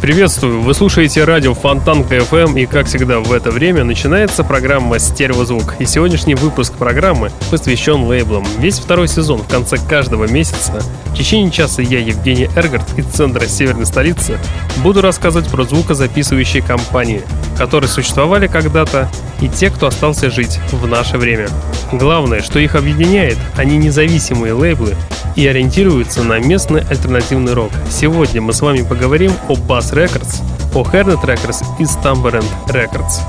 Приветствую! Вы слушаете радио Фонтанка FM и, как всегда, в это время начинается программа «Стереозвук». И сегодняшний выпуск программы посвящен лейблам. Весь второй сезон в конце каждого месяца в течение часа я, Евгений Эргард, из центра северной столицы, буду рассказывать про звукозаписывающие компании, которые существовали когда-то, и те, кто остался жить в наше время. Главное, что их объединяет, они независимые лейблы и ориентируются на местный альтернативный рок. Сегодня мы с вами поговорим о Bass Records, о Hernet Records и Stumberend Records.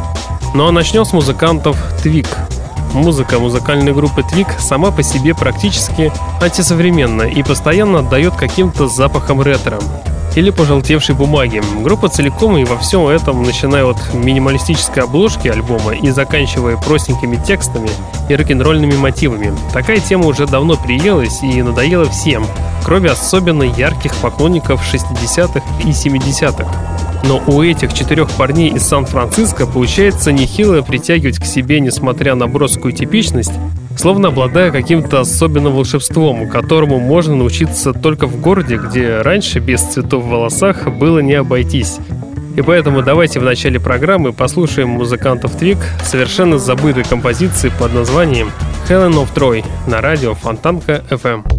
Ну а начнем с музыкантов Twig. Музыка музыкальной группы Twig сама по себе практически антисовременна и постоянно отдает каким-то запахом ретро или пожелтевшей бумаги. Группа целиком и во всем этом, начиная от минималистической обложки альбома и заканчивая простенькими текстами и рок-н-ролльными мотивами. Такая тема уже давно приелась и надоела всем, кроме особенно ярких поклонников 60-х и 70-х. Но у этих четырех парней из Сан-Франциско получается нехило притягивать к себе, несмотря на броскую типичность, словно обладая каким-то особенным волшебством, которому можно научиться только в городе, где раньше без цветов в волосах было не обойтись. И поэтому давайте в начале программы послушаем музыкантов Твик совершенно забытой композиции под названием Helen of Troy на радио Фонтанка FM.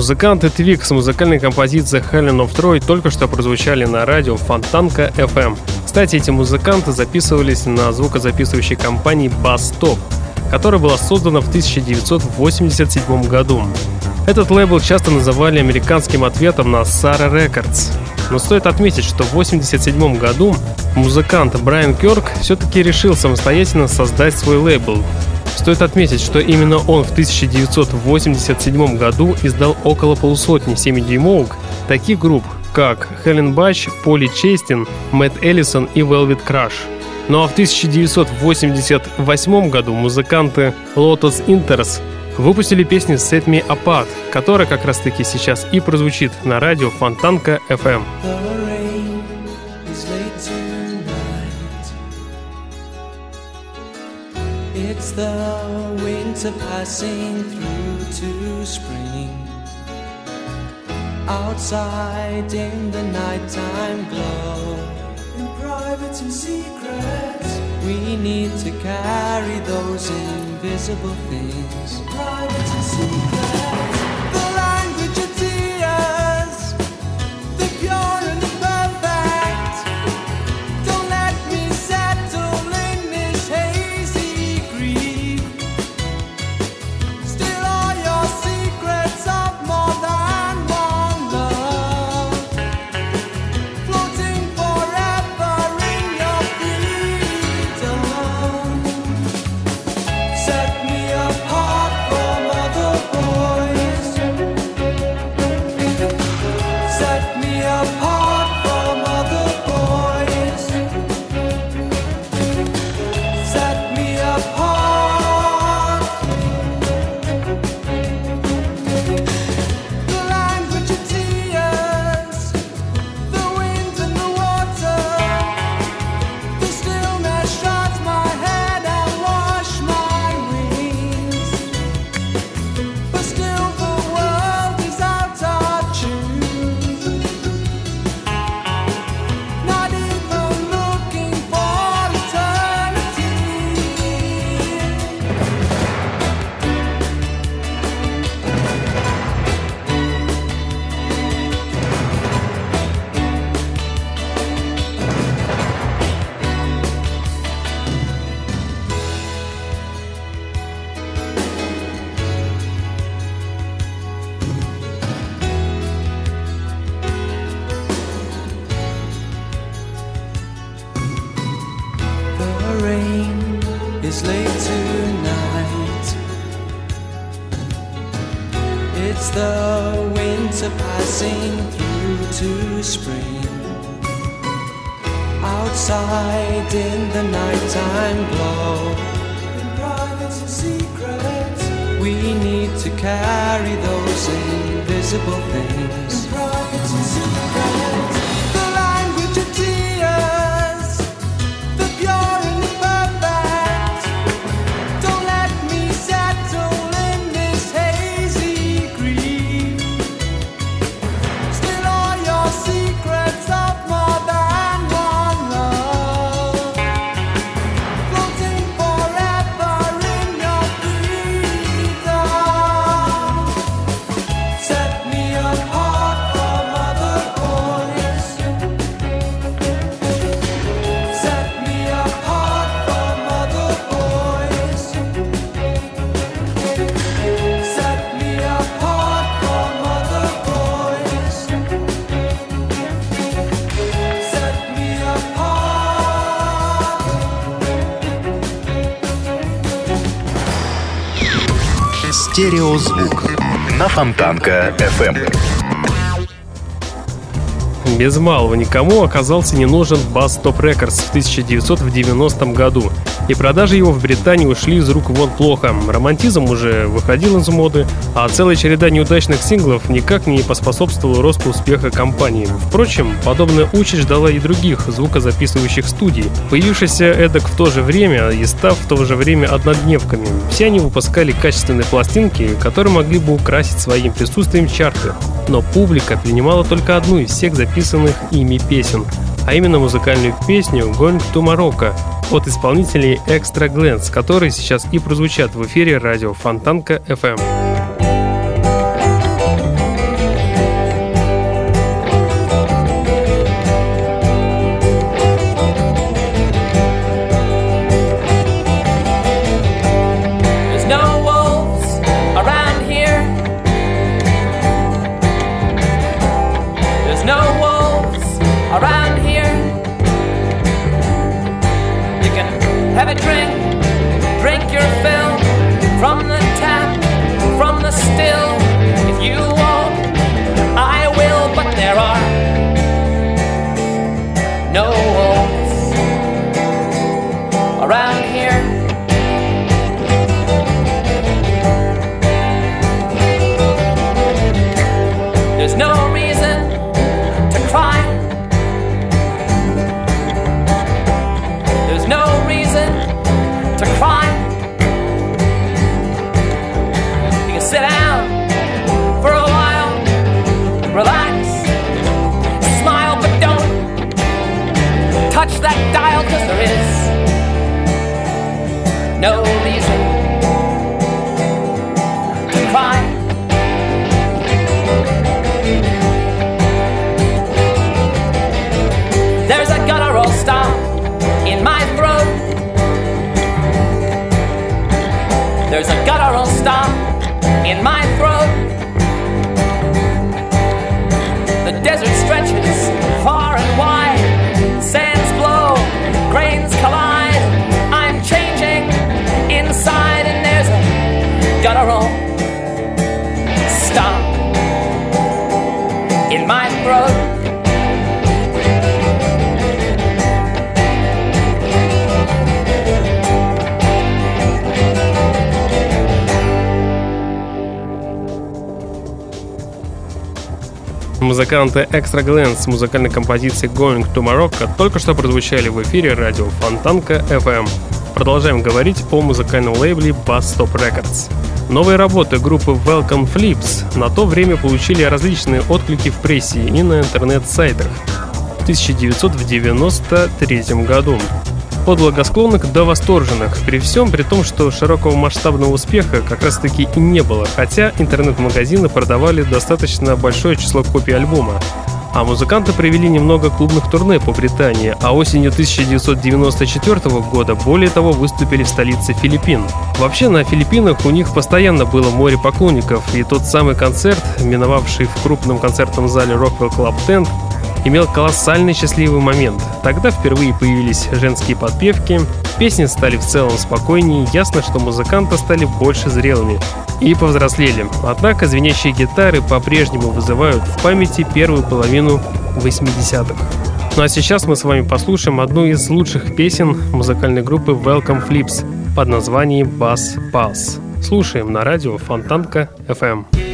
Музыканты Твик с музыкальной композицией Helen of Troy только что прозвучали на радио Фонтанка FM. Кстати, эти музыканты записывались на звукозаписывающей компании Bass Top, которая была создана в 1987 году. Этот лейбл часто называли американским ответом на Sarah Records. Но стоит отметить, что в 1987 году музыкант Брайан Кёрк все-таки решил самостоятельно создать свой лейбл. Стоит отметить, что именно он в 1987 году издал около полусотни 7-дюймовок таких групп, как Хелен Бач, Поли Честин, Мэтт Эллисон и Velvet Crush. Ну а в 1988 году музыканты Lotus Inters выпустили песню Set Me Apart, которая как раз таки сейчас и прозвучит на радио Фонтанка FM. It's the winter passing through to spring. Outside in the nighttime glow. In private and secret, we need to carry those invisible things. In private and secret. Стереозвук на Фонтанка FM. Без малого никому оказался не нужен Bass Top Records в 1990 году, и продажи его в Британии ушли из рук вон плохо. Романтизм уже выходил из моды, а целая череда неудачных синглов никак не поспособствовала росту успеха компании. Впрочем, подобная участь ждала и других звукозаписывающих студий, появившихся эдак в то же время и став в то же время однодневками. Все они выпускали качественные пластинки, которые могли бы украсить своим присутствием чарты. Но публика принимала только одну из всех записанных ими песен, а именно музыкальную песню «Going to Morocco» от исполнителей Extra Glance, которые сейчас и прозвучат в эфире радио Фонтанка FM. Музыканты Extra Glance с музыкальной композицией Going to Morocco только что прозвучали в эфире радио Фонтанка FM. Продолжаем говорить о музыкальном лейбле Bass Stop Records. Новые работы группы Welcome Flips на то время получили различные отклики в прессе и на интернет-сайтах. В 1993 году от благосклонных до восторженных, при всем при том, что широкого масштабного успеха как раз таки и не было, хотя интернет-магазины продавали достаточно большое число копий альбома. А музыканты провели немного клубных турне по Британии, а осенью 1994 года более того выступили в столице Филиппин. Вообще на Филиппинах у них постоянно было море поклонников, и тот самый концерт, миновавший в крупном концертном зале Rockwell Club Tent, имел колоссальный счастливый момент. Тогда впервые появились женские подпевки, песни стали в целом спокойнее, ясно, что музыканты стали больше зрелыми и повзрослели. Однако звенящие гитары по-прежнему вызывают в памяти первую половину 80-х. Ну а сейчас мы с вами послушаем одну из лучших песен музыкальной группы Welcome Flips под названием Bass Pulse. Слушаем на радио Фонтанка FM.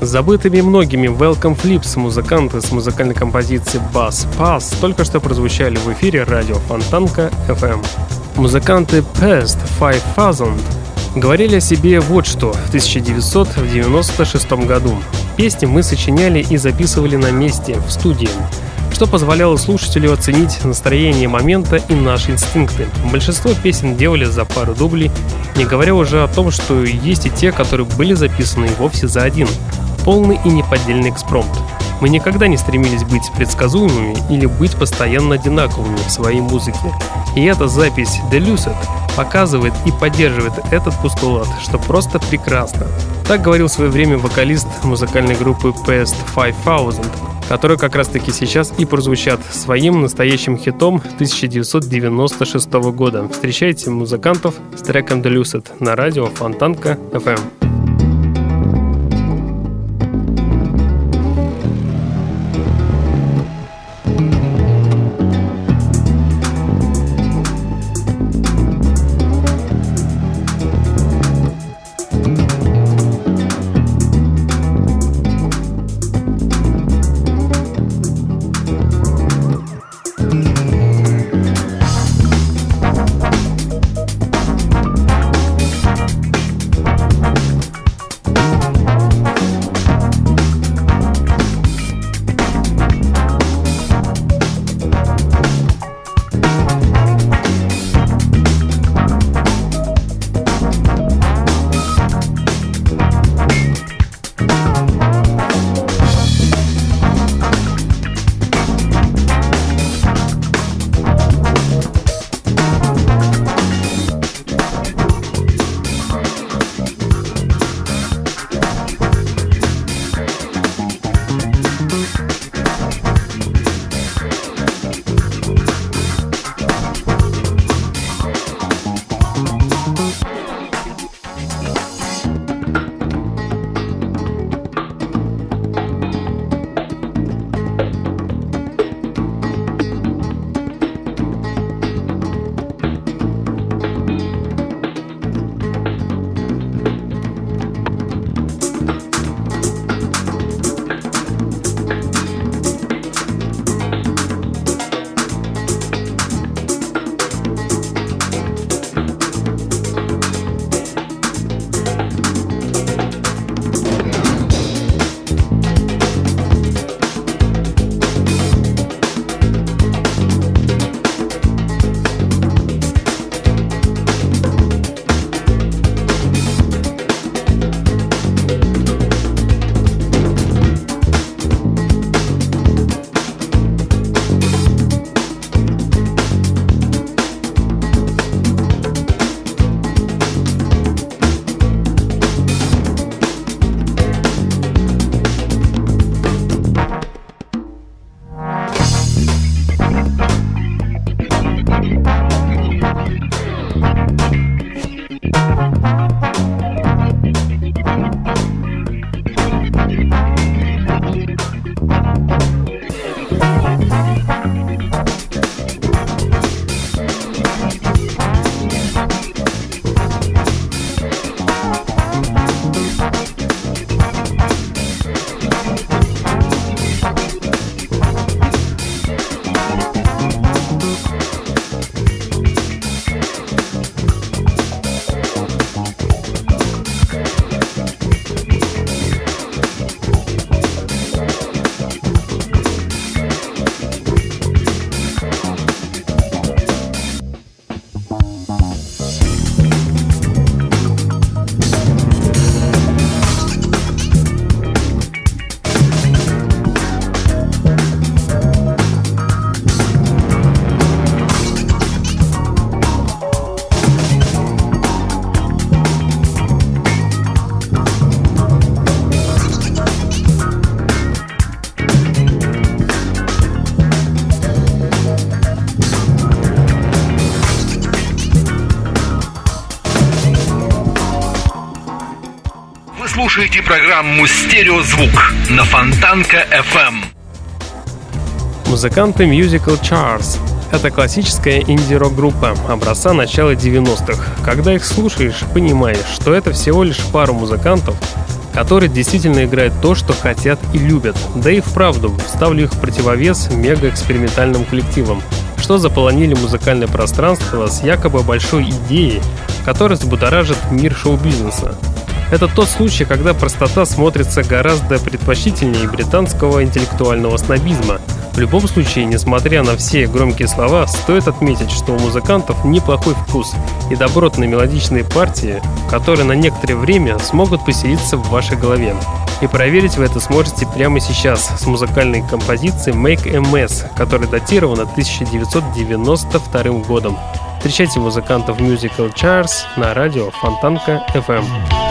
Забытыми многими Welcome Flips музыканты с музыкальной композицией Bass Pass только что прозвучали в эфире радио Фонтанка FM. Музыканты Past 5000 говорили о себе вот что в 1996 году. Песни мы сочиняли и записывали на месте, в студии что позволяло слушателю оценить настроение момента и наши инстинкты. Большинство песен делали за пару дублей, не говоря уже о том, что есть и те, которые были записаны вовсе за один полный и неподдельный экспромт. Мы никогда не стремились быть предсказуемыми или быть постоянно одинаковыми в своей музыке. И эта запись The Lucid показывает и поддерживает этот постулат, что просто прекрасно. Так говорил в свое время вокалист музыкальной группы Past 5000, которые как раз таки сейчас и прозвучат своим настоящим хитом 1996 года. Встречайте музыкантов с треком The Lucid на радио Фонтанка FM. Программу «Стереозвук» на Фонтанка FM. Музыканты Musical Chars — это классическая инди-рок-группа образца начала 90-х. Когда их слушаешь, понимаешь, что это всего лишь пару музыкантов, которые действительно играют то, что хотят и любят. Да и вправду, ставлю их в противовес мега-экспериментальным коллективам, что заполонили музыкальное пространство с якобы большой идеей, которая взбудоражит мир шоу-бизнеса. Это тот случай, когда простота смотрится гораздо предпочтительнее британского интеллектуального снобизма. В любом случае, несмотря на все громкие слова, стоит отметить, что у музыкантов неплохой вкус и добротные мелодичные партии, которые на некоторое время смогут поселиться в вашей голове. И проверить вы это сможете прямо сейчас с музыкальной композицией Make Mess, которая датирована 1992 годом. Встречайте музыкантов Musical Chairs на радио Фонтанка FM.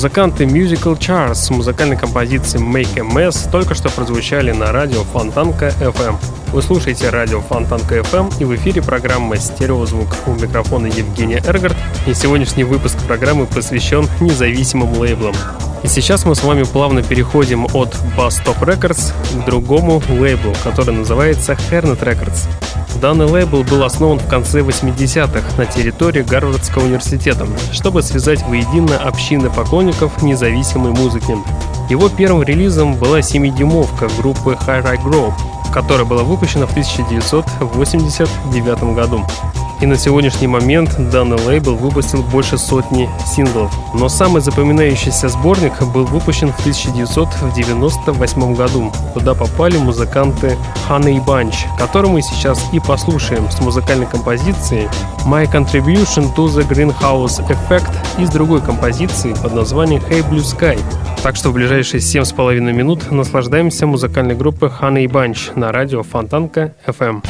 Музыканты Musical Chars с музыкальной композицией Make a Mess только что прозвучали на радио Фонтанка FM. Вы слушаете радио Фонтанка FM и в эфире программа «Стереозвук». У микрофона Евгения Эргард и сегодняшний выпуск программы посвящен независимым лейблам. И сейчас мы с вами плавно переходим от Bass Top Records к другому лейблу, который называется Hernet Records. Данный лейбл был основан в конце 80-х на территории Гарвардского университета, чтобы связать воедино общины поклонников независимой музыки. Его первым релизом была 7-дюймовка группы High Grove, которая была выпущена в 1989 году и на сегодняшний момент данный лейбл выпустил больше сотни синглов. Но самый запоминающийся сборник был выпущен в 1998 году, куда попали музыканты Honey Bunch, которую мы сейчас и послушаем с музыкальной композицией My Contribution to the Greenhouse Effect из другой композиции под названием Hey Blue Sky. Так что в ближайшие 7,5 минут наслаждаемся музыкальной группой Honey Bunch на радио Фонтанка FM.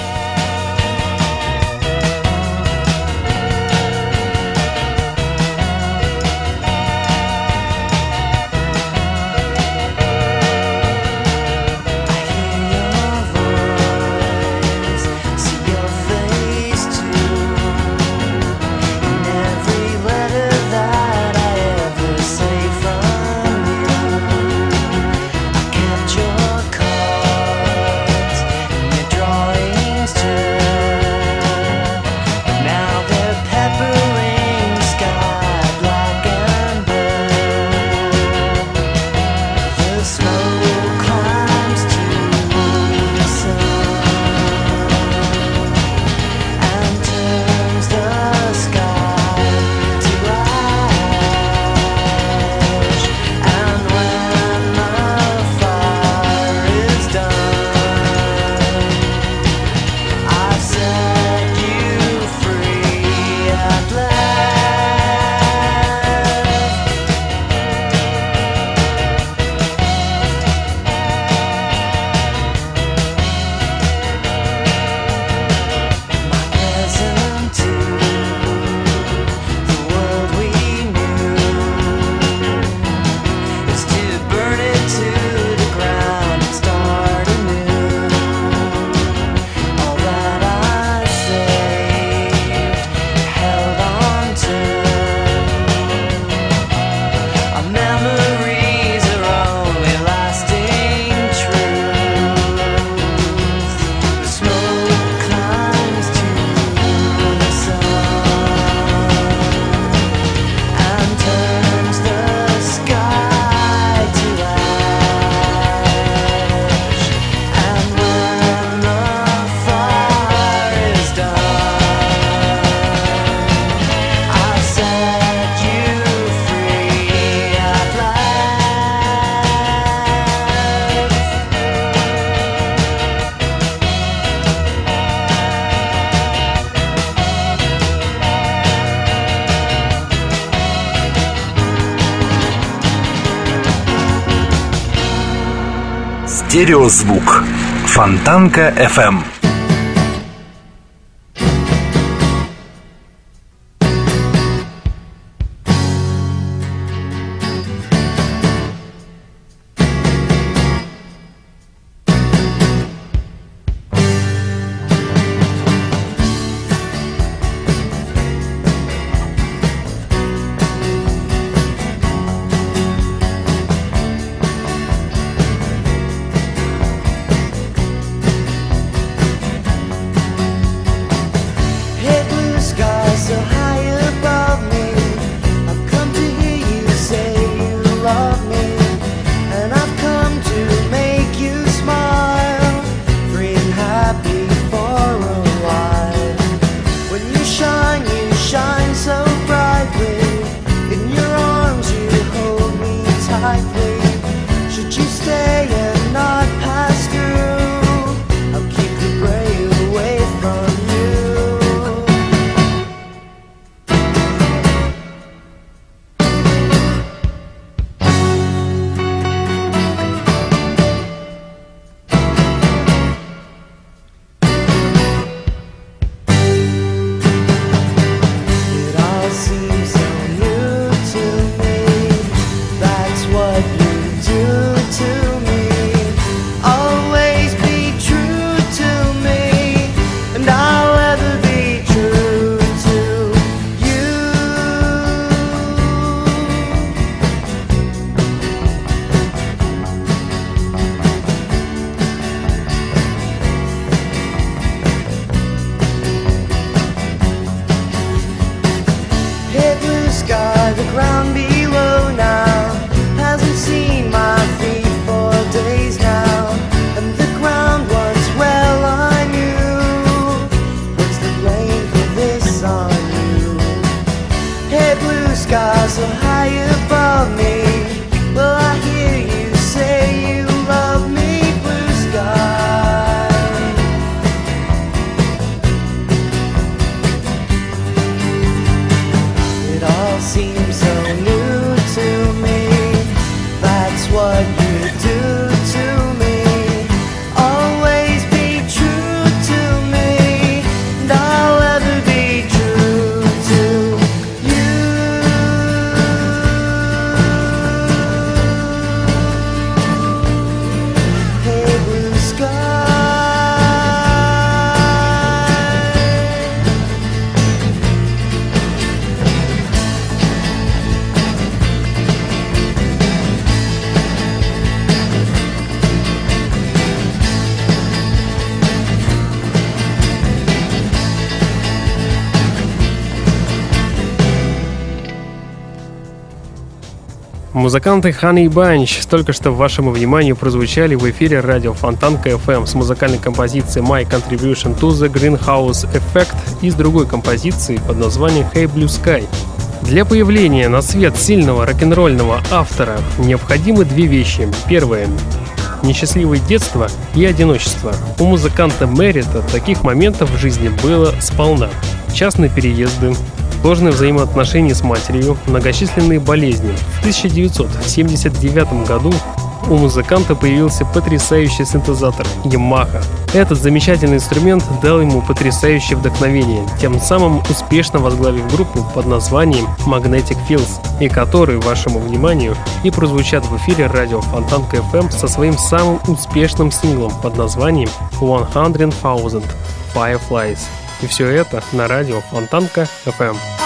Стереозвук. Фонтанка FM. Музыканты Honey Bunch только что вашему вниманию прозвучали в эфире радио Фонтанка FM с музыкальной композицией My Contribution to the Greenhouse Effect и с другой композицией под названием Hey Blue Sky. Для появления на свет сильного рок-н-ролльного автора необходимы две вещи. Первое несчастливое детство и одиночество. У музыканта Меррита таких моментов в жизни было сполна. Частные переезды, сложные взаимоотношения с матерью, многочисленные болезни. В 1979 году у музыканта появился потрясающий синтезатор Yamaha. Этот замечательный инструмент дал ему потрясающее вдохновение, тем самым успешно возглавив группу под названием Magnetic Fields, и который, вашему вниманию, и прозвучат в эфире радио Фонтанка FM со своим самым успешным синглом под названием One Hundred Thousand Fireflies. И все это на радио Фонтанка FM.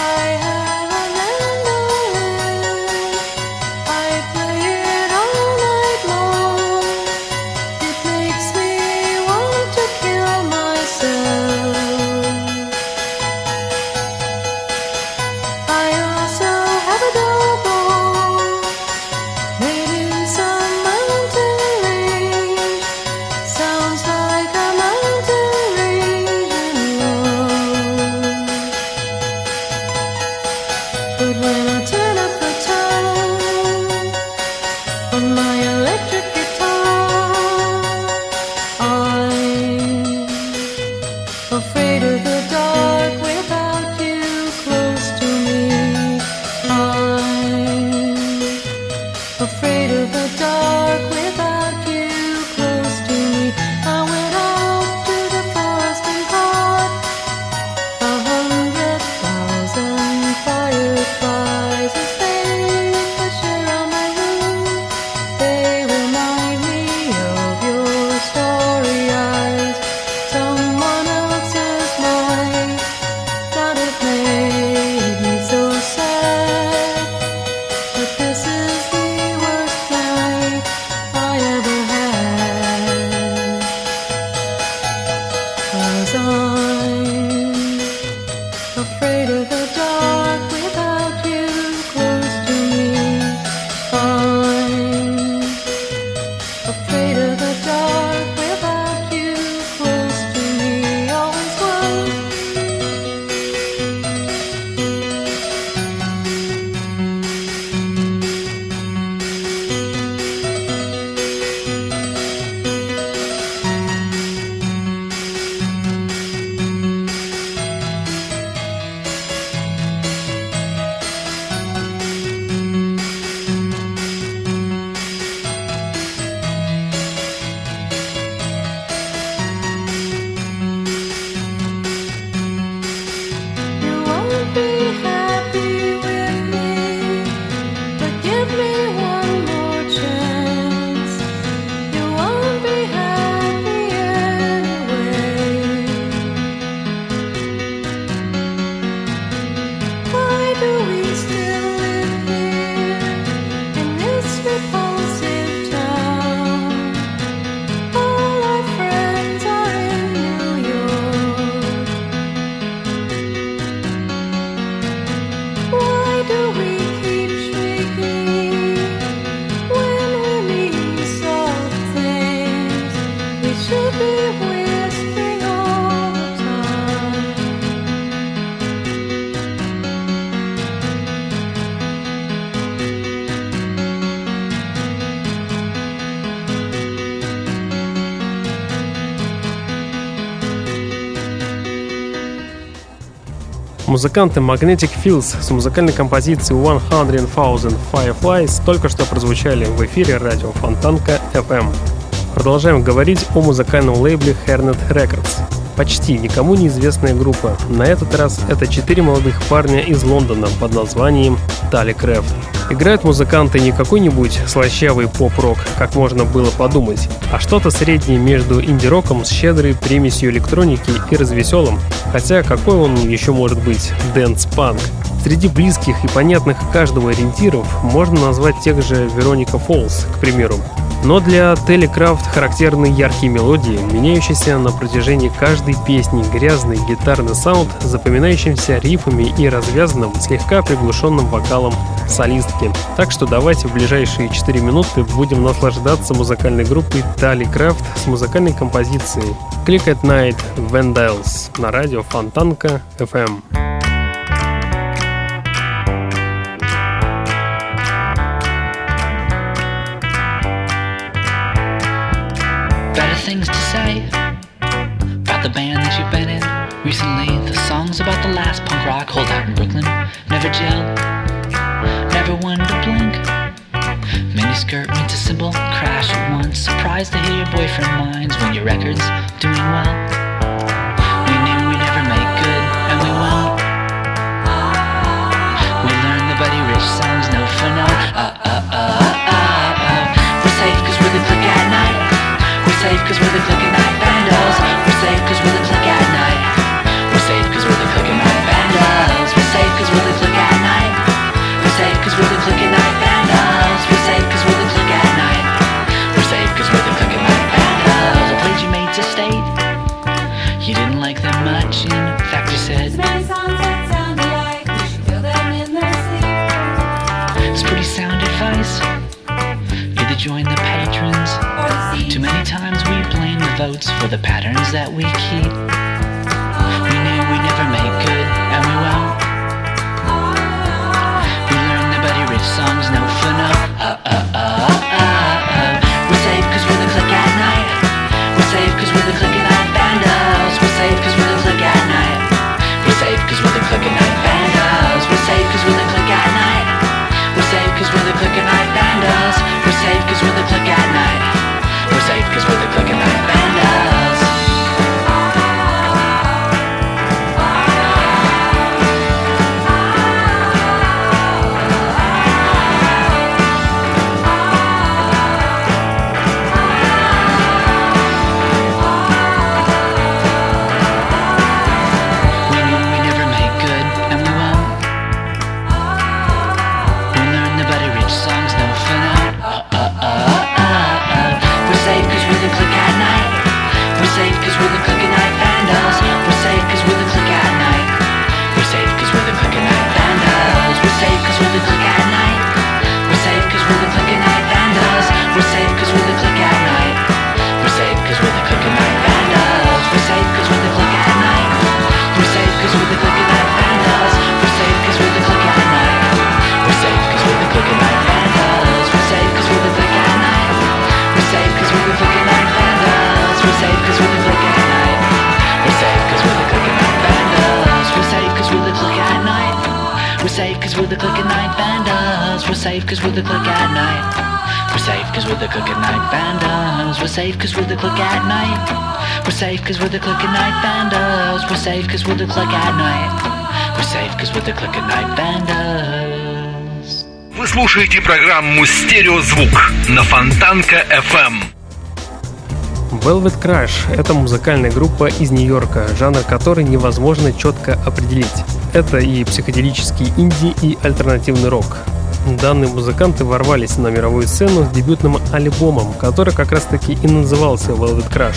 Музыканты Magnetic Fields с музыкальной композицией 100,000 Fireflies только что прозвучали в эфире радио Фонтанка FM. Продолжаем говорить о музыкальном лейбле Hernet Records. Почти никому неизвестная группа. На этот раз это четыре молодых парня из Лондона под названием Тали Крэфт. Играют музыканты не какой-нибудь слащавый поп-рок, как можно было подумать, а что-то среднее между инди-роком с щедрой примесью электроники и развеселым. Хотя какой он еще может быть? Дэнс-панк. Среди близких и понятных каждому ориентиров можно назвать тех же Veronica Falls, к примеру. Но для Telecraft характерны яркие мелодии, меняющиеся на протяжении каждой песни, грязный гитарный саунд, запоминающимся рифами и развязанным, слегка приглушенным вокалом солистки. Так что давайте в ближайшие 4 минуты будем наслаждаться музыкальной группой Telecraft с музыкальной композицией Click at Night Vandals на радио Фонтанка FM. Recently. The songs about the last punk rock holdout in Brooklyn never gelled, never one to blink. Miniskirt meets a symbol, crash at once. Surprised to hear your boyfriend minds when your record's doing well. We knew we'd never make good, and we won't. We learned the Buddy Rich songs, no for no. Uh, uh, uh, uh, uh. We're safe cause we're the click at night. We're safe cause we're the click blame for the patterns that we keep. We knew we'd never make good, and we won't. We learned the Buddy Rich songs, no for no. Uh, uh, uh. На Фонтанка FM. Velvet Crush — это музыкальная группа из Нью-Йорка, жанр которой невозможно четко определить. Это и психоделический инди, и альтернативный рок. Данные музыканты ворвались на мировую сцену с дебютным альбомом, который как раз-таки и назывался Velvet Crush.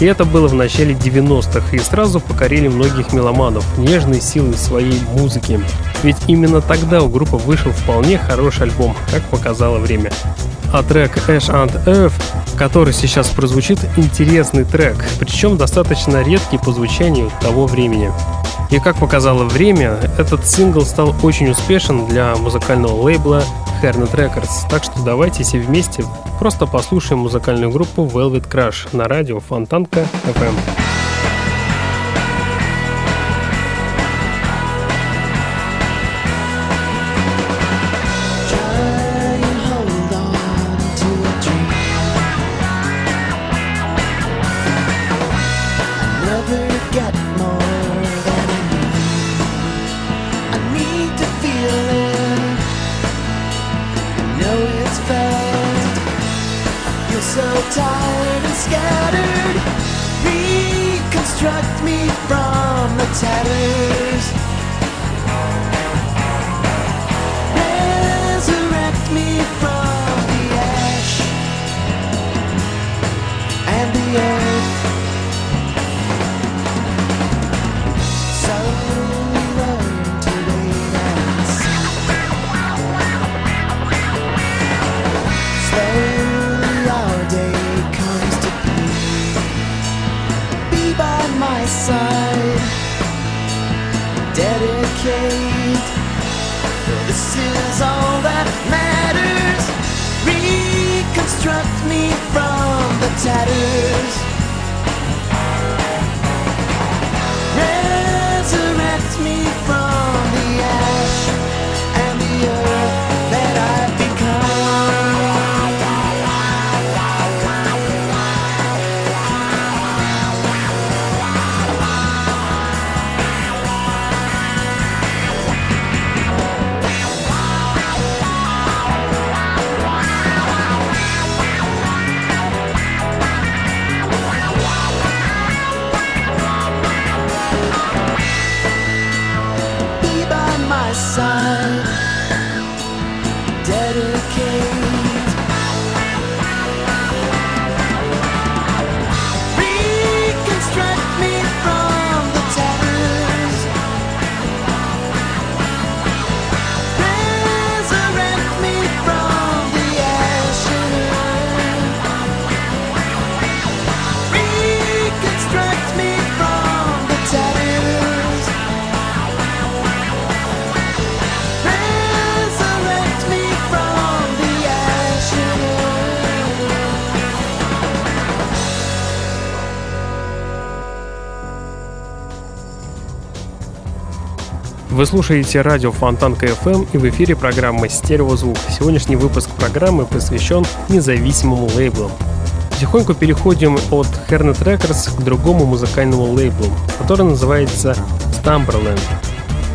И это было в начале 90-х, и сразу покорили многих меломанов нежной силой своей музыки. Ведь именно тогда у группы вышел вполне хороший альбом, как показало время. А трек Ash and Earth, который сейчас прозвучит, интересный трек, причем достаточно редкий по звучанию того времени. И как показало время, этот сингл стал очень успешен для музыкального лейбла Hernet Records, так что давайте все вместе просто послушаем музыкальную группу Velvet Crush на радио Фонтанка FM. Вы слушаете радио Фонтанка FM и в эфире программа «Стереозвук». Сегодняшний выпуск программы посвящен независимым лейблам. Потихоньку переходим от Harriet Records к другому музыкальному лейблу, который называется Slumberland.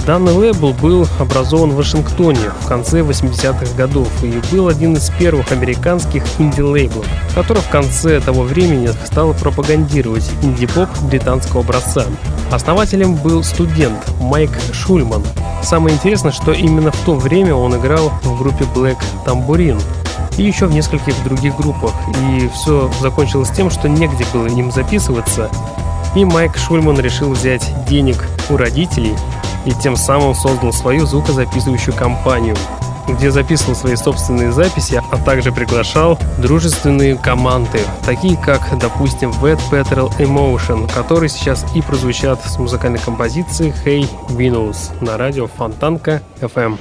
Данный лейбл был образован в Вашингтоне в конце 80-х годов и был один из первых американских инди-лейблов, который в конце того времени стал пропагандировать инди-поп британского образца. Основателем был студент Майк Шульман. Самое интересное, что именно в то время он играл в группе Black Tambourine и еще в нескольких других группах. И все закончилось тем, что негде было им записываться, и Майк Шульман решил взять денег у родителей и тем самым создал свою звукозаписывающую компанию, где записывал свои собственные записи, а также приглашал дружественные команды, такие как, допустим, Wet Petrol Emotion, которые сейчас и прозвучат с музыкальной композицией Hey Venus на радио Фонтанка FM.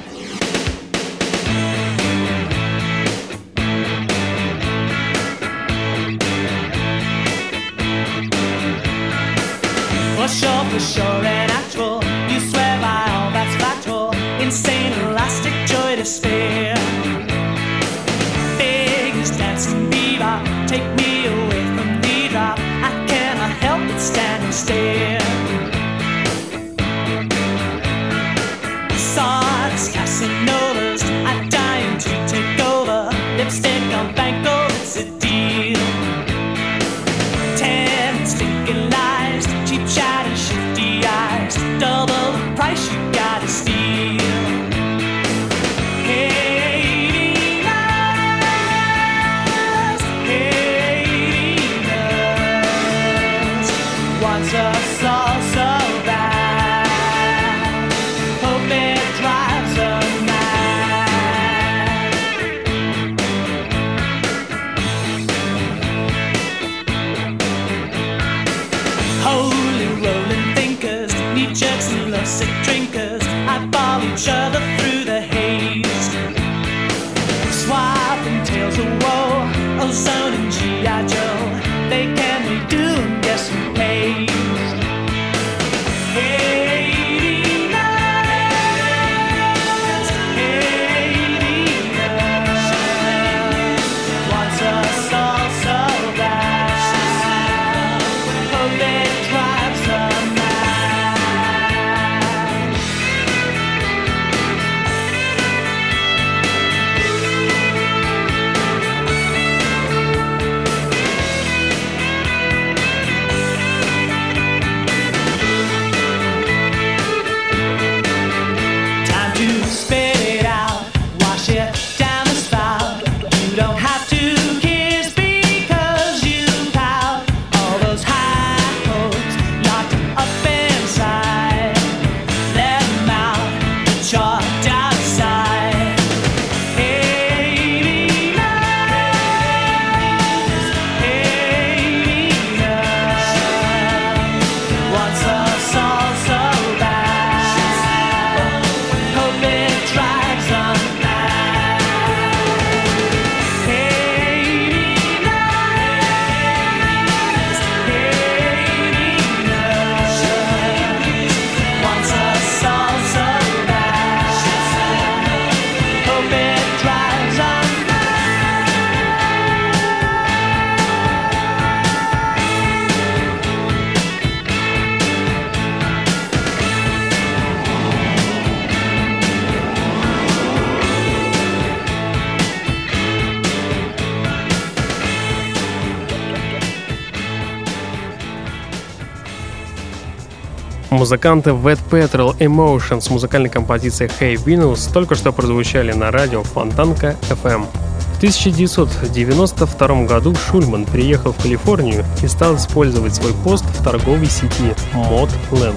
Музыканты Wet Petrol Emotion с музыкальной композицией Hey Venus только что прозвучали на радио Фонтанка FM. В 1992 году Шульман приехал в Калифорнию и стал использовать свой пост в торговой сети Mod Lang,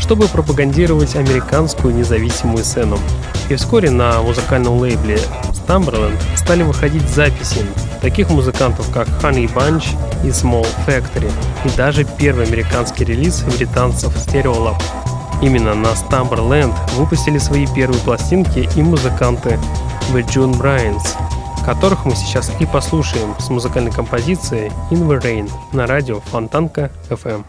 чтобы пропагандировать американскую независимую сцену. И вскоре на музыкальном лейбле Stumberland стали выходить записи таких музыкантов, как Honey Bunch и Small Factory, и даже первый американский релиз британцев Stereo Lab. Именно на Stumberland выпустили свои первые пластинки и музыканты The June Bryans, которых мы сейчас и послушаем с музыкальной композицией In the Rain на радио Фонтанка FM.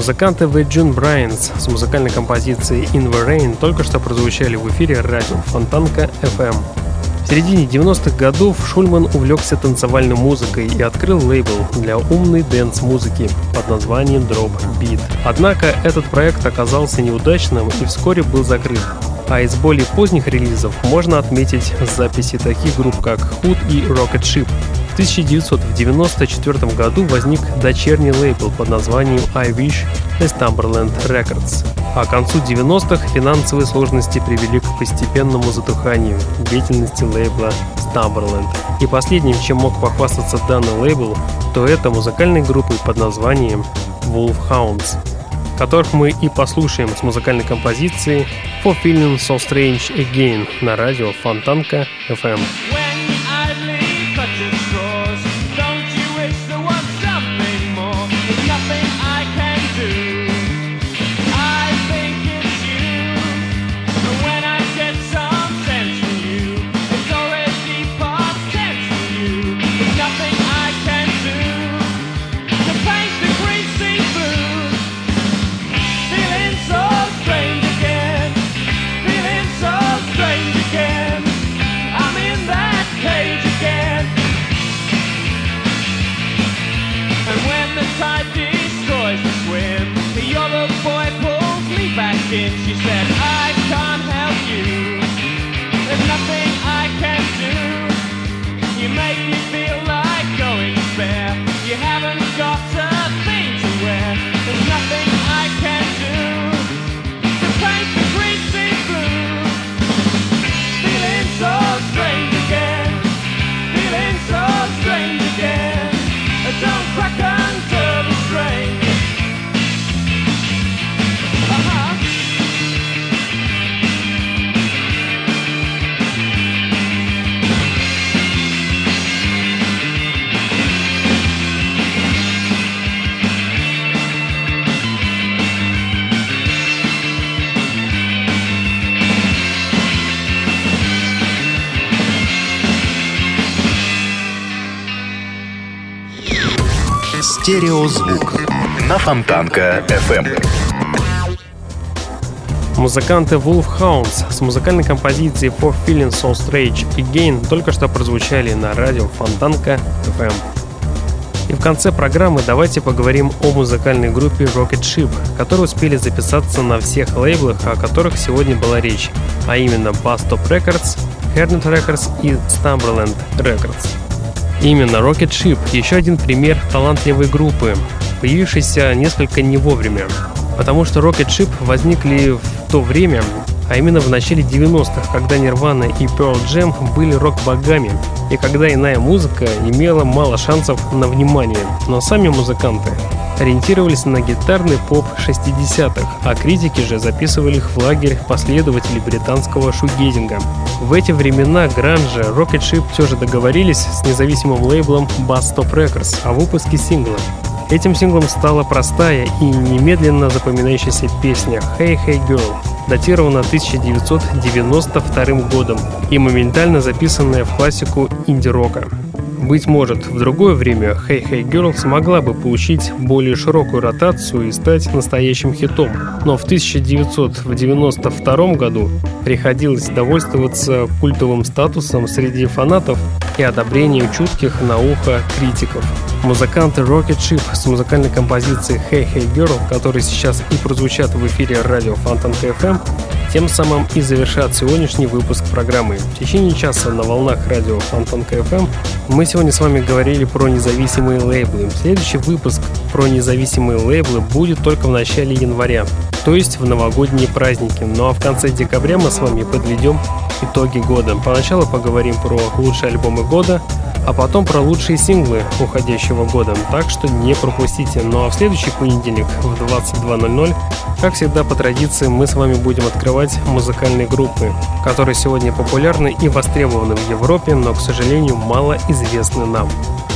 Музыканты The June Brides с музыкальной композицией In the Rain только что прозвучали в эфире радио Фонтанка FM. В середине 90-х годов Шульман увлекся танцевальной музыкой и открыл лейбл для умной дэнс-музыки под названием Drop Beat. Однако этот проект оказался неудачным и вскоре был закрыт. А из более поздних релизов можно отметить записи таких групп, как Hood и Rocket Ship. В 1994 году возник дочерний лейбл под названием I Wish Estamberland Records. А к концу 90-х финансовые сложности привели к постепенному затуханию деятельности лейбла Stumberland. И последним, чем мог похвастаться данный лейбл, то это музыкальной группой под названием Wolfhounds, которых мы и послушаем с музыкальной композицией For Feeling So Strange Again на радио Фонтанка FM. The other boy pulls me back in. She said, Стереозвук на Фонтанка FM. Музыканты Wolfhounds с музыкальной композицией For Feeling So Strange Again только что прозвучали на радио Фонтанка FM. И в конце программы давайте поговорим о музыкальной группе Rocket Ship, которые успели записаться на всех лейблах, о которых сегодня была речь, а именно Bass Top Records, Hernet Records и Stumberland Records. Именно Rocket Ship – еще один пример талантливой группы, появившейся несколько не вовремя, потому что Rocket Ship возникли в то время, а именно в начале 90-х, когда Nirvana и Pearl Jam были рок-богами, и когда иная музыка имела мало шансов на внимание, но сами музыканты ориентировались на гитарный поп 60-х, а критики же записывали их в лагерь последователей британского шугейзинга. В эти времена гранжа Rocket Ship все же договорились с независимым лейблом Bass Top Records о выпуске сингла. Этим синглом стала простая и немедленно запоминающаяся песня «Hey Hey Girl», датирована 1992 годом и моментально записанная в классику инди-рока. Быть может, в другое время Hey Hey Girl смогла бы получить более широкую ротацию и стать настоящим хитом, но в 1992 году приходилось довольствоваться культовым статусом среди фанатов и одобрением чутких на ухо критиков. Музыканты Rocket Ship с музыкальной композицией Hey Hey Girl, которые сейчас и прозвучат в эфире радио Фонтанка FM, тем самым и завершат сегодняшний выпуск программы. В течение часа на волнах радио Фонтанка FM мы сегодня с вами говорили про независимые лейблы. Следующий выпуск про независимые лейблы будет только в начале января, то есть в новогодние праздники. Ну а в конце декабря мы с вами подведем итоги года. Поначалу поговорим про лучшие альбомы года, а потом про лучшие синглы уходящего года. Так что не пропустите. Ну а в следующий понедельник в 22.00, как всегда по традиции, мы с вами будем открывать музыкальные группы, которые сегодня популярны и востребованы в Европе, но, к сожалению, мало известны нам.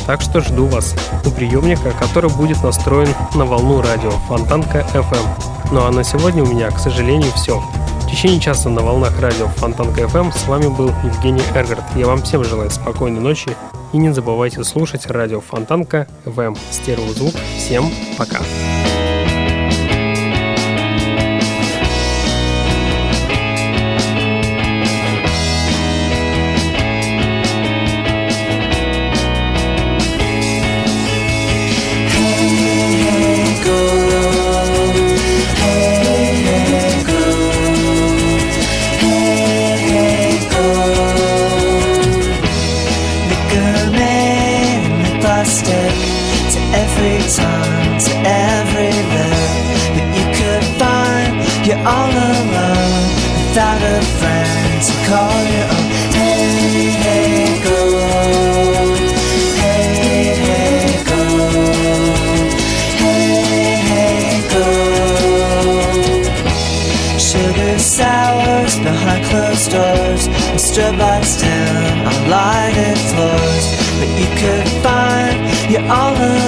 Так что жду вас у приемника, который будет настроен на волну радио Фонтанка FM. Ну а на сегодня у меня, к сожалению, все. В течение часа на волнах радио Фонтанка FM с вами был Евгений Эргард. Я вам всем желаю спокойной ночи и не забывайте слушать радио Фонтанка FM стереозвук. Всем пока! Hey, all alone without a friend to call your own. Hey, hey, girl. Hey, hey, girl. Hey, hey, girl. Sugar sours behind closed doors and strobe lights dim on lighted floors. But you could find you're all alone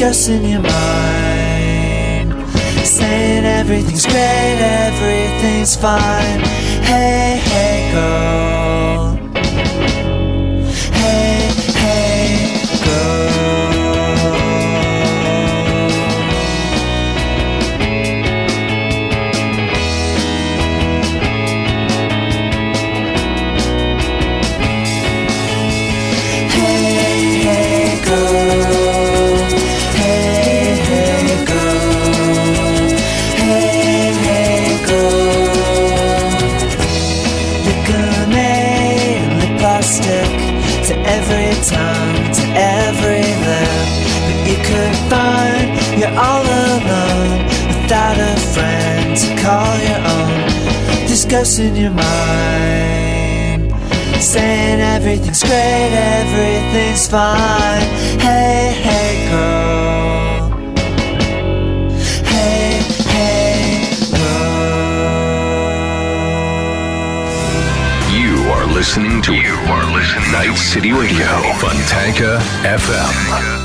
in your mind saying everything's great, everything's fine. Hey, hey, girl. Own. This ghost in your mind saying everything's great, everything's fine. Hey, hey, girl. Hey, hey, girl. You are listening to You are listening Night City Radio, Fontanka FM.